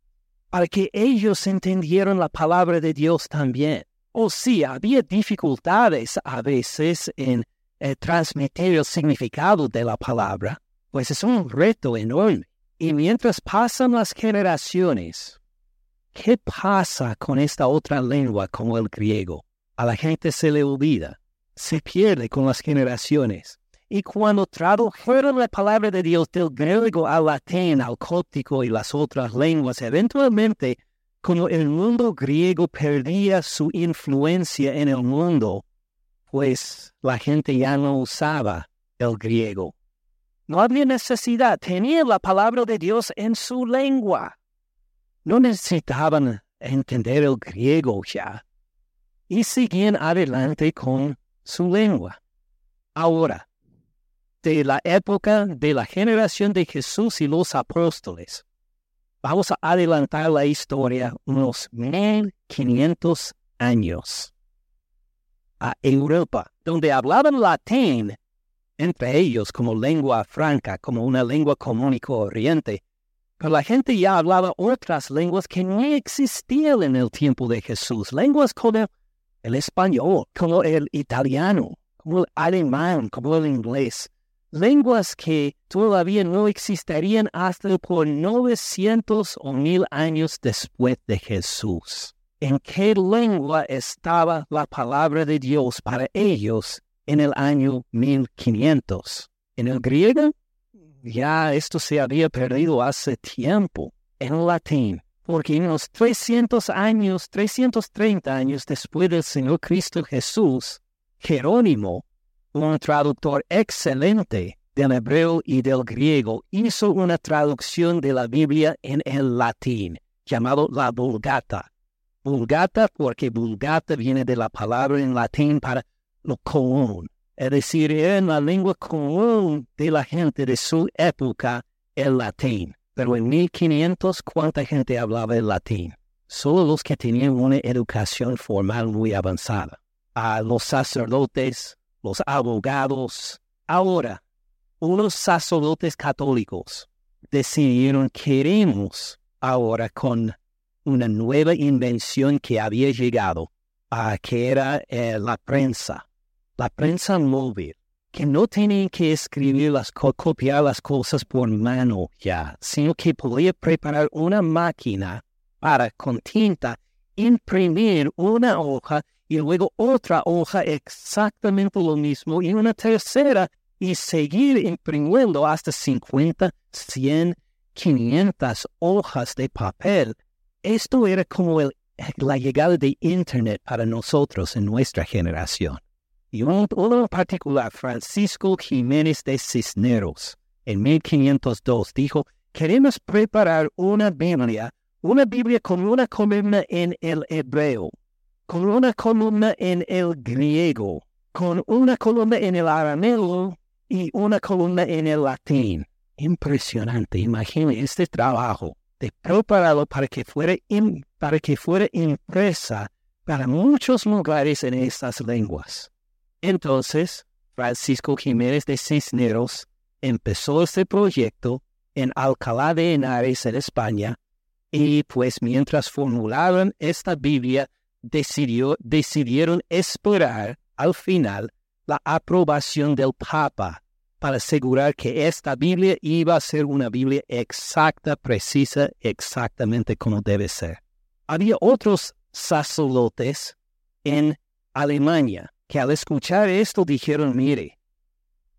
para que ellos entendieran la palabra de Dios también. O sí, había dificultades a veces en eh, transmitir el significado de la palabra, pues es un reto enorme. Y mientras pasan las generaciones, ¿qué pasa con esta otra lengua como el griego? A la gente se le olvida, se pierde con las generaciones. Y cuando tradujeron la palabra de Dios del griego al latín, al cóptico y las otras lenguas, eventualmente, cuando el mundo griego perdía su influencia en el mundo, pues la gente ya no usaba el griego no había necesidad, tenían la palabra de Dios en su lengua. No necesitaban entender el griego ya. Y seguían adelante con su lengua. Ahora, de la época de la generación de Jesús y los apóstoles, vamos a adelantar la historia unos 1500 años. A Europa, donde hablaban latín entre ellos como lengua franca, como una lengua común y corriente. Pero la gente ya hablaba otras lenguas que no existían en el tiempo de Jesús, lenguas como el español, como el italiano, como el alemán, como el inglés, lenguas que todavía no existirían hasta por 900 o mil años después de Jesús. ¿En qué lengua estaba la palabra de Dios para ellos en el año 1500. En el griego, ya esto se había perdido hace tiempo. En latín, porque en los 300 años, 330 años después del Señor Cristo Jesús, Jerónimo, un traductor excelente del hebreo y del griego, hizo una traducción de la Biblia en el latín, llamado la Vulgata. Vulgata porque vulgata viene de la palabra en latín para lo común. Es decir, en la lengua común de la gente de su época el latín. Pero en 1500, ¿cuánta gente hablaba el latín? Solo los que tenían una educación formal muy avanzada. A los sacerdotes, los abogados. Ahora, unos sacerdotes católicos decidieron queremos ahora con una nueva invención que había llegado, a que era eh, la prensa, la prensa móvil, que no tenían que escribir las, copiar las cosas por mano ya, sino que podía preparar una máquina para con tinta imprimir una hoja y luego otra hoja exactamente lo mismo y una tercera y seguir imprimiendo hasta 50, 100, 500 hojas de papel. Esto era como la llegada de Internet para nosotros en nuestra generación. Y uno, en particular, Francisco Jiménez de Cisneros, en 1502, dijo, queremos preparar una Biblia, una Biblia con una columna en el hebreo, con una columna en el griego, con una columna en el arameo y una columna en el latín. Impresionante, imagínense este trabajo de prepararlo para que fuera, para que fuera impresa para muchos lugares en estas lenguas. Entonces, Francisco Jiménez de Cisneros empezó este proyecto en Alcalá de Henares, en España, y pues mientras formularon esta Biblia, decidió, decidieron esperar al final la aprobación del Papa para asegurar que esta Biblia iba a ser una Biblia exacta, precisa, exactamente como debe ser. Había otros sacerdotes en Alemania que al escuchar esto dijeron, mire,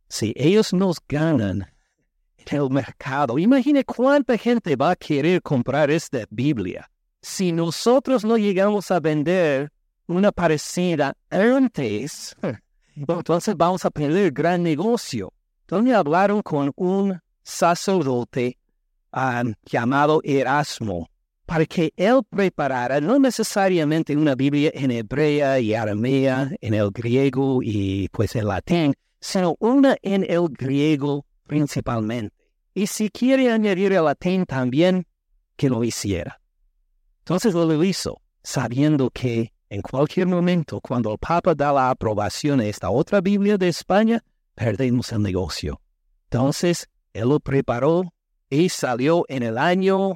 si ellos nos ganan en el mercado, imagine cuánta gente va a querer comprar esta Biblia. Si nosotros no llegamos a vender una parecida antes, *laughs* entonces vamos a perder gran negocio. Entonces hablaron con un sacerdote ah, llamado Erasmo para que él preparara no necesariamente una Biblia en hebrea y aramea, en el griego y pues en latín, sino una en el griego principalmente. Y si quiere añadir el latín también, que lo hiciera. Entonces lo hizo, sabiendo que en cualquier momento, cuando el Papa da la aprobación a esta otra Biblia de España, perdemos el negocio. Entonces, él lo preparó y salió en el año,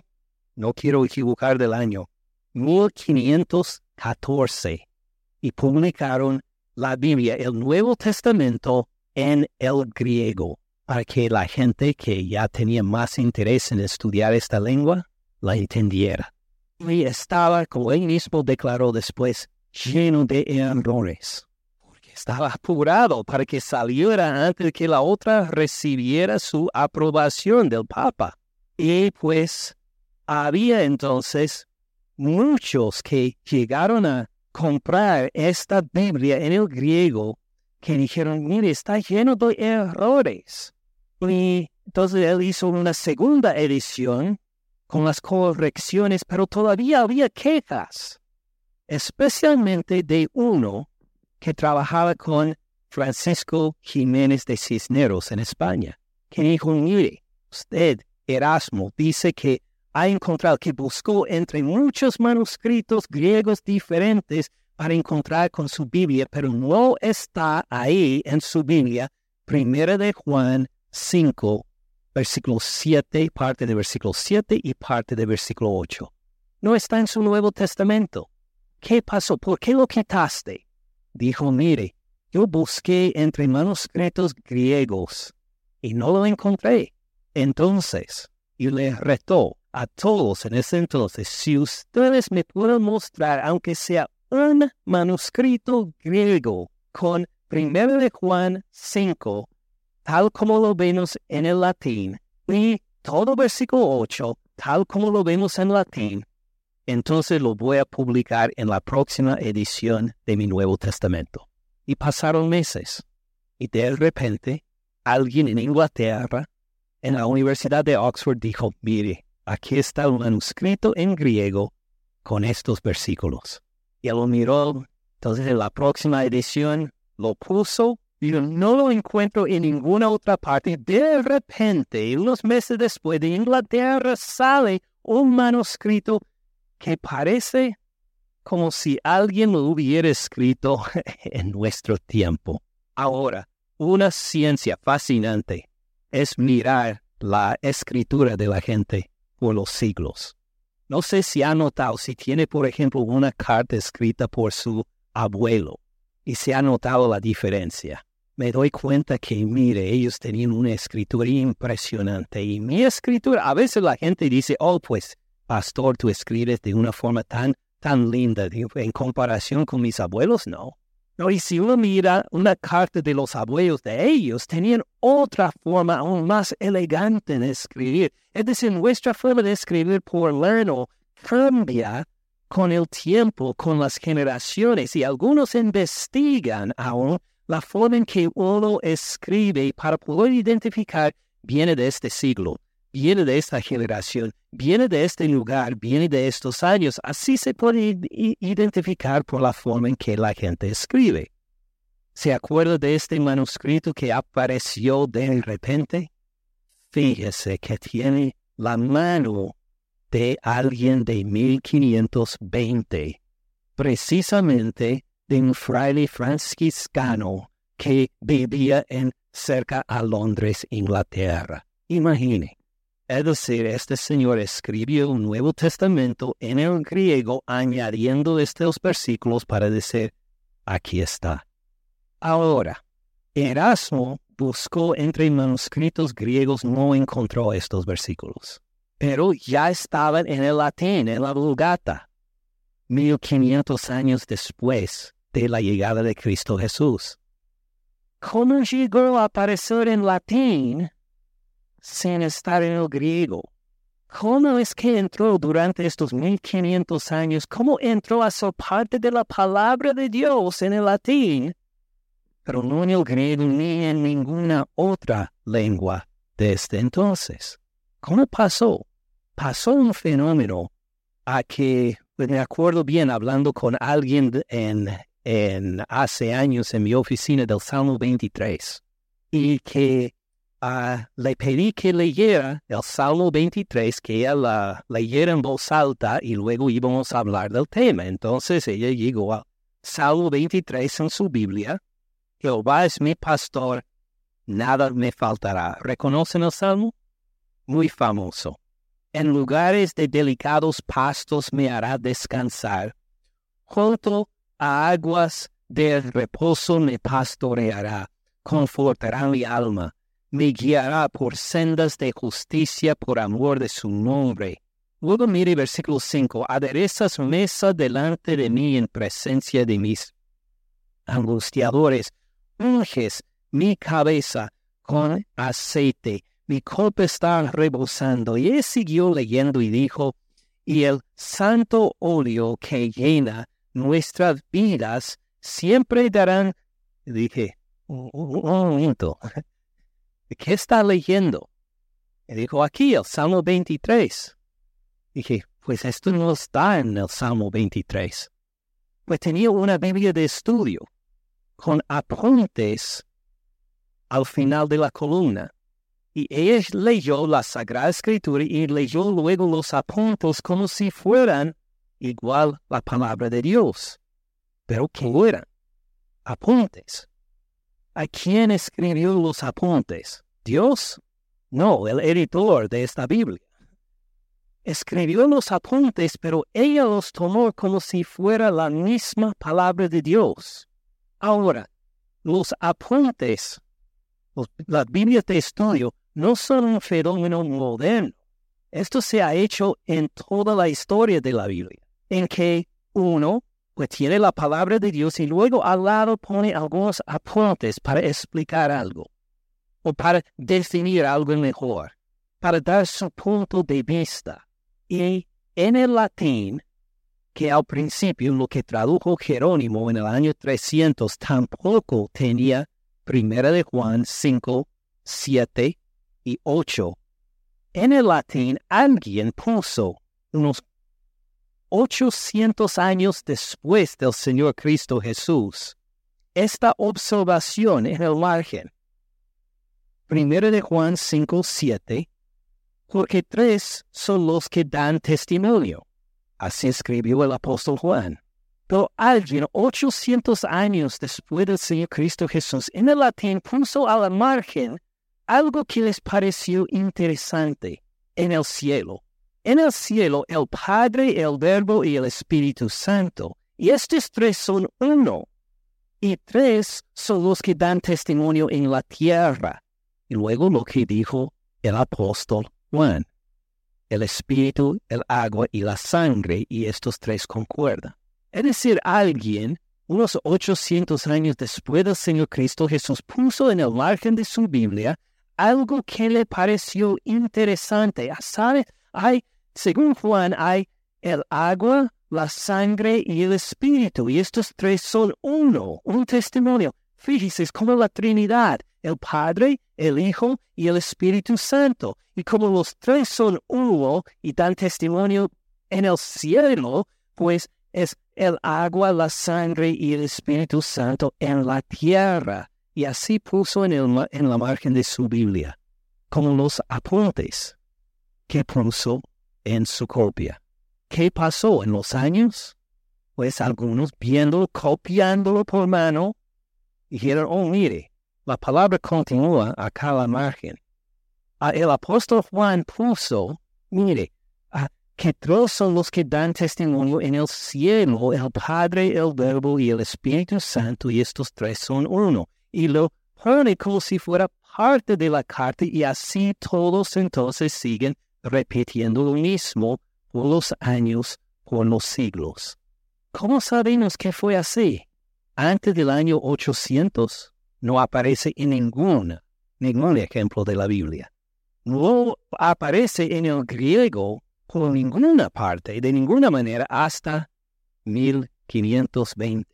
no quiero equivocar del año, 1514, y publicaron la Biblia, el Nuevo Testamento, en el griego, para que la gente que ya tenía más interés en estudiar esta lengua la entendiera. Y estaba, como él mismo declaró después, lleno de errores estaba apurado para que saliera antes que la otra recibiera su aprobación del Papa. Y pues había entonces muchos que llegaron a comprar esta Biblia en el griego que dijeron, mire, está lleno de errores. Y entonces él hizo una segunda edición con las correcciones, pero todavía había quejas, especialmente de uno que trabajaba con Francisco Jiménez de Cisneros en España, que dijo, mire, usted, Erasmo, dice que ha encontrado, que buscó entre muchos manuscritos griegos diferentes para encontrar con su Biblia, pero no está ahí en su Biblia, Primera de Juan 5, versículo 7, parte de versículo 7 y parte de versículo 8. No está en su Nuevo Testamento. ¿Qué pasó? ¿Por qué lo quitaste? dijo, mire, yo busqué entre manuscritos griegos y no lo encontré. Entonces, y le retó a todos en ese entonces, si ustedes me pueden mostrar, aunque sea un manuscrito griego con 1 de Juan 5, tal como lo vemos en el latín, y todo versículo 8, tal como lo vemos en latín, entonces lo voy a publicar en la próxima edición de mi Nuevo Testamento. Y pasaron meses, y de repente alguien en Inglaterra, en la Universidad de Oxford, dijo, mire, aquí está un manuscrito en griego con estos versículos. Y lo miró, entonces en la próxima edición lo puso y no lo encuentro en ninguna otra parte. De repente, unos meses después de Inglaterra, sale un manuscrito que parece como si alguien lo hubiera escrito *laughs* en nuestro tiempo. Ahora, una ciencia fascinante es mirar la escritura de la gente por los siglos. No sé si ha notado, si tiene, por ejemplo, una carta escrita por su abuelo y se ha notado la diferencia. Me doy cuenta que, mire, ellos tenían una escritura impresionante y mi escritura, a veces la gente dice, oh, pues, pastor, tú escribes de una forma tan, tan linda en comparación con mis abuelos, no. No, y si uno mira una carta de los abuelos de ellos, tenían otra forma aún más elegante de escribir. Es decir, nuestra forma de escribir por Lerno cambia con el tiempo, con las generaciones, y algunos investigan aún la forma en que uno escribe para poder identificar viene de este siglo, viene de esta generación, viene de este lugar, viene de estos años. Así se puede identificar por la forma en que la gente escribe. ¿Se acuerda de este manuscrito que apareció de repente? Fíjese que tiene la mano de alguien de 1520, precisamente de un fraile franciscano que vivía en cerca a Londres, Inglaterra. Imagine. Es decir, este señor escribió un Nuevo Testamento en el griego añadiendo estos versículos para decir, aquí está. Ahora, Erasmo buscó entre manuscritos griegos, no encontró estos versículos, pero ya estaban en el latín, en la Vulgata, 1500 años después de la llegada de Cristo Jesús. ¿Cómo llegó a aparecer en latín sin estar en el griego. ¿Cómo es que entró durante estos 1500 años? ¿Cómo entró a ser parte de la palabra de Dios en el latín? Pero no en el griego ni en ninguna otra lengua desde entonces. ¿Cómo pasó? Pasó un fenómeno a que, me acuerdo bien hablando con alguien en, en hace años en mi oficina del Salmo 23 y que Ah, le pedí que leyera el Salmo 23, que ella la leyera en voz alta y luego íbamos a hablar del tema. Entonces ella llegó al Salmo 23 en su Biblia. Jehová es mi pastor, nada me faltará. ¿Reconocen el Salmo? Muy famoso. En lugares de delicados pastos me hará descansar. Junto a aguas de reposo me pastoreará. Confortará mi alma me guiará por sendas de justicia por amor de su nombre. Luego mire versículo 5, aderezas mesa delante de mí en presencia de mis angustiadores, unges mi cabeza con aceite, mi copa está rebosando. Y él siguió leyendo y dijo, y el santo óleo que llena nuestras vidas siempre darán, dije, un momento, *laughs* ¿qué está leyendo? Y dijo, aquí, el Salmo 23. Dije, pues esto no está en el Salmo 23. Pues tenía una Biblia de estudio con apuntes al final de la columna. Y ella leyó la Sagrada Escritura y leyó luego los apuntes como si fueran igual la palabra de Dios. Pero ¿qué eran? Apuntes. ¿A quién escribió los apuntes? ¿Dios? No, el editor de esta Biblia. Escribió los apuntes, pero ella los tomó como si fuera la misma palabra de Dios. Ahora, los apuntes, las Biblias de estudio, no son un fenómeno moderno. Esto se ha hecho en toda la historia de la Biblia, en que uno pues tiene la palabra de Dios y luego al lado pone algunos apuntes para explicar algo o para definir algo mejor, para dar su punto de vista. Y en el latín, que al principio lo que tradujo Jerónimo en el año 300 tampoco tenía Primera de Juan 5, 7 y 8. En el latín alguien puso unos 800 años después del Señor Cristo Jesús. Esta observación en el margen. Primero de Juan 5, 7, porque tres son los que dan testimonio. Así escribió el apóstol Juan. Pero alguien 800 años después del Señor Cristo Jesús en el latín puso a la margen algo que les pareció interesante en el cielo. En el cielo, el Padre, el Verbo y el Espíritu Santo. Y estos tres son uno. Y tres son los que dan testimonio en la tierra. Y luego lo que dijo el apóstol Juan. El Espíritu, el agua y la sangre, y estos tres concuerdan. Es decir, alguien, unos 800 años después del Señor Cristo Jesús, puso en el margen de su Biblia algo que le pareció interesante. ¿Sabe? Hay, según Juan, hay el agua, la sangre y el espíritu. Y estos tres son uno, un testimonio. Fíjese, es como la Trinidad, el Padre, el Hijo y el Espíritu Santo. Y como los tres son uno y dan testimonio en el cielo, pues es el agua, la sangre y el Espíritu Santo en la tierra y así puso en, en la margen de su Biblia, como los apuntes que puso en su copia. ¿Qué pasó en los años? Pues algunos viéndolo, copiándolo por mano, dijeron, oh, mire, la palabra continúa acá a la margen. Ah, el apóstol Juan puso, mire, que todos son los que dan testimonio en el cielo, el Padre, el Verbo y el Espíritu Santo, y estos tres son uno y lo pone como si fuera parte de la carta y así todos entonces siguen repitiendo lo mismo por los años, por los siglos. ¿Cómo sabemos que fue así? Antes del año 800 no aparece en ningún, ningún ejemplo de la Biblia. No aparece en el griego por ninguna parte, de ninguna manera, hasta 1520.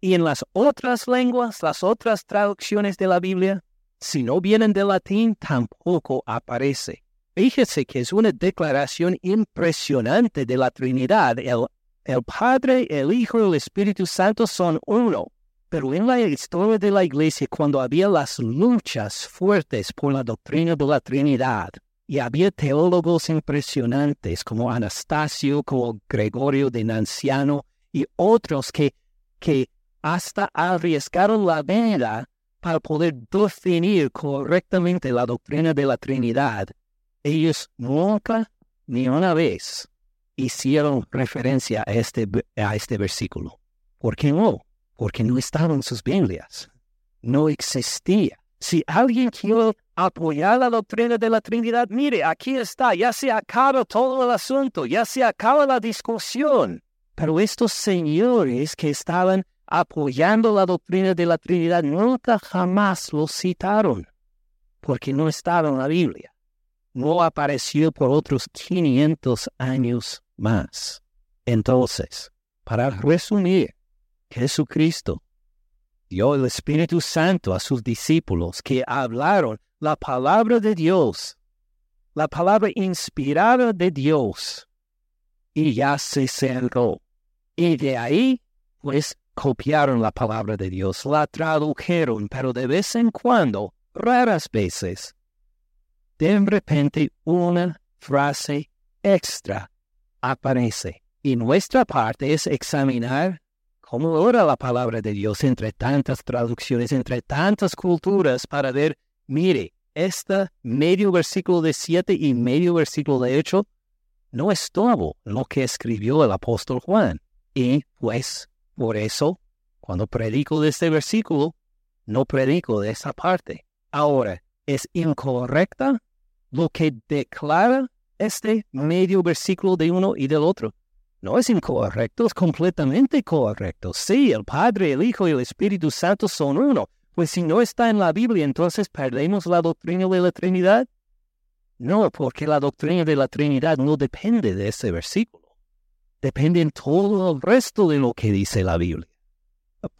Y en las otras lenguas, las otras traducciones de la Biblia, si no vienen del latín, tampoco aparece. Fíjese que es una declaración impresionante de la Trinidad. El, Padre, el Hijo y el Espíritu Santo son uno. Pero en la historia de la Iglesia, cuando había las luchas fuertes por la doctrina de la Trinidad, y había teólogos impresionantes como Anastasio, como Gregorio de Nanciano y otros que, que hasta arriesgaron la vida para poder definir correctamente la doctrina de la Trinidad. Ellos nunca ni una vez hicieron referencia a este, a este versículo. ¿Por qué no? Porque no estaban sus Biblias. No existía. Si alguien quiere apoyar la doctrina de la Trinidad, mire, aquí está, ya se acaba todo el asunto, ya se acaba la discusión. Pero estos señores que estaban apoyando la doctrina de la Trinidad, nunca jamás lo citaron, porque no estaba en la Biblia. No apareció por otros 500 años más. Entonces, para resumir, Jesucristo dio el Espíritu Santo a sus discípulos que hablaron la palabra de Dios, la palabra inspirada de Dios, y ya se cerró. Y de ahí, pues, copiaron la palabra de Dios, la tradujeron, pero de vez en cuando, raras veces, de repente una frase extra aparece. Y nuestra parte es examinar cómo ora la palabra de Dios entre tantas traducciones, entre tantas culturas, para ver, mire, este medio versículo de siete y medio versículo de ocho no es todo lo que escribió el apóstol Juan. Y pues por eso, cuando predico de este versículo, no predico de esa parte. Ahora, ¿es incorrecta lo que declara este medio versículo de uno y del otro? No es incorrecto, es completamente correcto. Sí, el Padre, el Hijo y el Espíritu Santo son uno. Pues si no está en la Biblia, entonces perdemos la doctrina de la Trinidad. No, porque la doctrina de la Trinidad no depende de ese versículo depende en todo el resto de lo que dice la Biblia.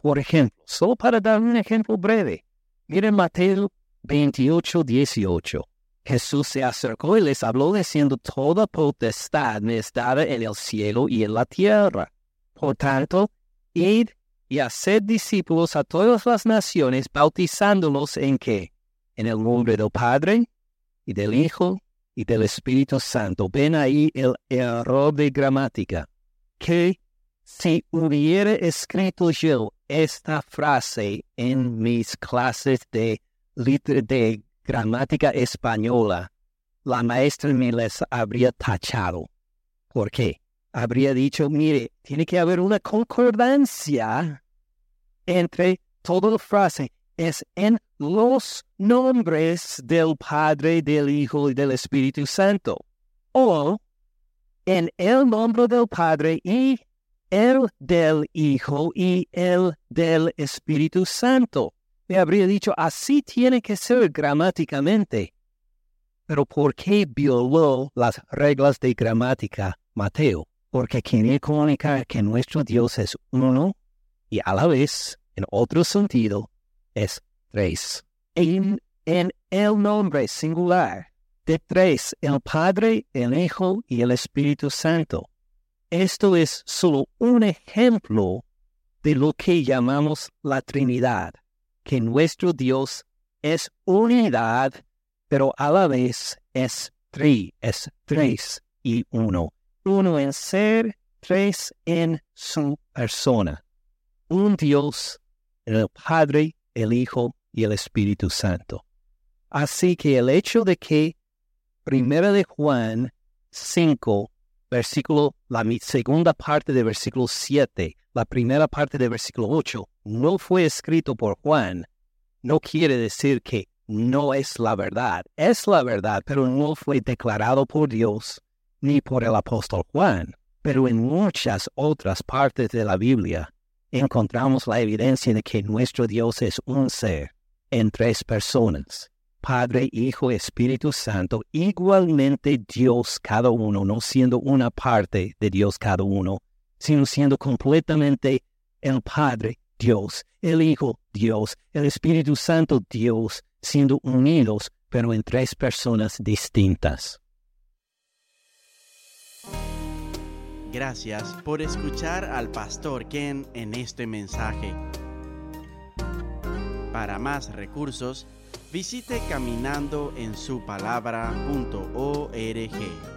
Por ejemplo, solo para dar un ejemplo breve, miren Mateo 28, 18. Jesús se acercó y les habló diciendo, toda potestad me es en el cielo y en la tierra. Por tanto, id y haced discípulos a todas las naciones, bautizándolos en qué? En el nombre del Padre y del Hijo y del Espíritu Santo. Ven ahí el error de gramática. Que si hubiera escrito yo esta frase en mis clases de, de gramática española, la maestra me les habría tachado. ¿Por qué? Habría dicho, mire, tiene que haber una concordancia entre toda la frase. Es en los nombres del Padre, del Hijo y del Espíritu Santo. O en el nombre del Padre y el del Hijo y el del Espíritu Santo. Me habría dicho, así tiene que ser gramáticamente. Pero ¿por qué violó las reglas de gramática Mateo? Porque quiere comunicar que nuestro Dios es uno y a la vez, en otro sentido, es tres. En, en el nombre singular de tres, el Padre, el Hijo y el Espíritu Santo. Esto es solo un ejemplo de lo que llamamos la Trinidad que nuestro Dios es unidad, pero a la vez es tres, es tres y uno. Uno en ser, tres en su persona. Un Dios, el Padre, el Hijo y el Espíritu Santo. Así que el hecho de que Primera de Juan 5, versículo, la segunda parte del versículo 7, la primera parte del versículo 8, no fue escrito por Juan, no quiere decir que no es la verdad. Es la verdad, pero no fue declarado por Dios ni por el apóstol Juan. Pero en muchas otras partes de la Biblia encontramos la evidencia de que nuestro Dios es un ser en tres personas. Padre, Hijo, Espíritu Santo, igualmente Dios cada uno, no siendo una parte de Dios cada uno, sino siendo completamente el Padre, Dios, el Hijo, Dios, el Espíritu Santo, Dios, siendo unidos, pero en tres personas distintas. Gracias por escuchar al pastor Ken en este mensaje. Para más recursos, visite caminandoensupalabra.org.